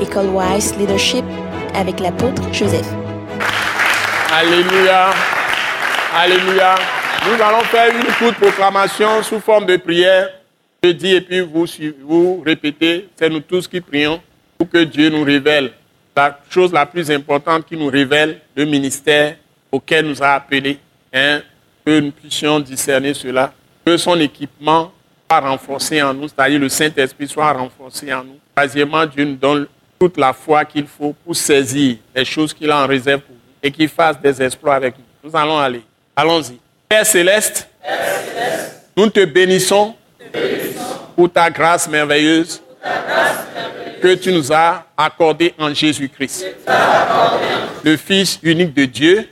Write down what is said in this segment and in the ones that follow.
École Wise Leadership avec l'apôtre Joseph. Alléluia. Alléluia. Nous allons faire une courte proclamation sous forme de prière. Je dis et puis vous, vous répétez. C'est nous tous qui prions pour que Dieu nous révèle la chose la plus importante qui nous révèle le ministère auquel nous a appelés. Hein, que nous puissions discerner cela. Que son équipement soit renforcé en nous, c'est-à-dire le Saint-Esprit soit renforcé en nous. Troisièmement, Dieu nous donne toute la foi qu'il faut pour saisir les choses qu'il a en réserve pour nous et qu'il fasse des exploits avec nous. Nous allons aller. Allons-y. Père céleste, nous te bénissons, pour ta grâce merveilleuse que tu nous as accordée en Jésus-Christ, le Fils unique de Dieu,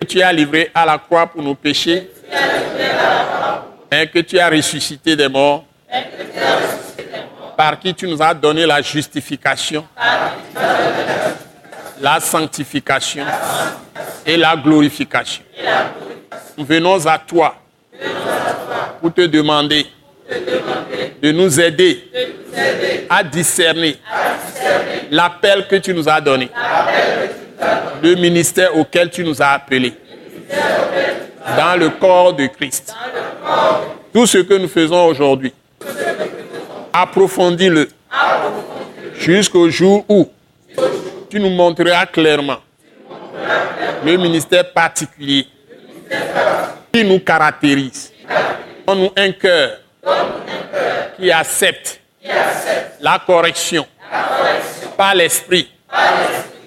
que tu as livré à la croix pour nos péchés, et que tu as ressuscité des morts, par qui tu nous as donné la justification, la sanctification et la glorification. Nous venons à toi pour te demander de nous aider à discerner l'appel que tu nous as donné, le ministère auquel tu nous as appelés dans le corps de Christ. Tout ce que nous faisons aujourd'hui, approfondis-le. Jusqu'au jour où tu nous montreras clairement le ministère particulier qui nous caractérise. Donne-nous un cœur qui accepte la correction par l'esprit,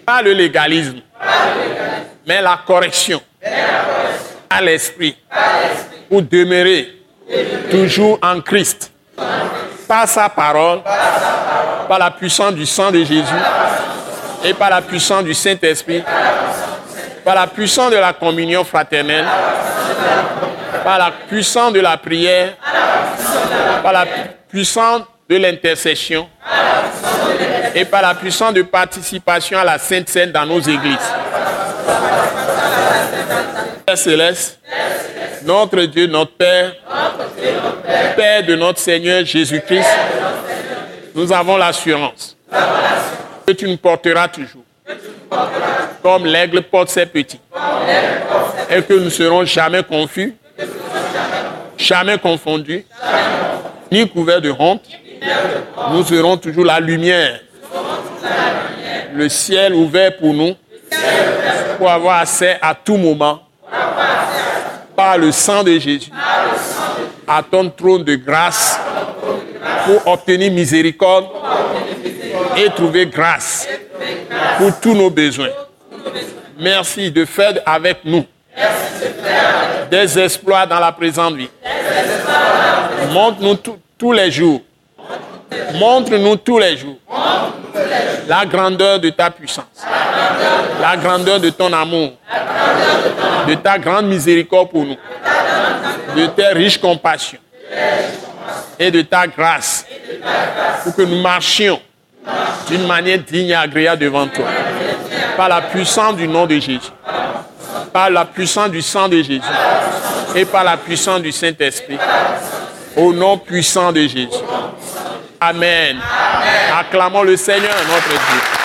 pas le légalisme, mais la correction à l'esprit. Pour demeurer toujours en Christ par sa parole, par la puissance du sang de Jésus et par la puissance du Saint-Esprit, par la puissance de la communion fraternelle, par la puissance de la prière, par la puissance de l'intercession et par la puissance de participation à la Sainte Seine dans nos églises. Père céleste, notre Dieu, notre Père, Père de notre Seigneur Jésus-Christ, nous avons l'assurance que tu nous porteras toujours, comme l'aigle porte ses petits, et que nous ne serons jamais confus, jamais confondus, ni couverts de honte. Nous serons toujours la lumière, le ciel ouvert pour nous, pour avoir accès à tout moment, par le sang de Jésus, à ton trône de grâce, pour obtenir miséricorde et trouver grâce pour tous nos besoins. Merci de faire avec nous des exploits dans la présente vie. Montre-nous tous les jours. Montre-nous tous les jours la grandeur de ta puissance, la grandeur de ton amour, de ta grande miséricorde pour nous, de tes riches compassions et de ta grâce pour que nous marchions d'une manière digne et agréable devant toi. Par la puissance du nom de Jésus. Par la puissance du sang de Jésus. Et par la puissance du Saint-Esprit. Au nom puissant de Jésus. Amen. Acclamons le Seigneur, notre Dieu.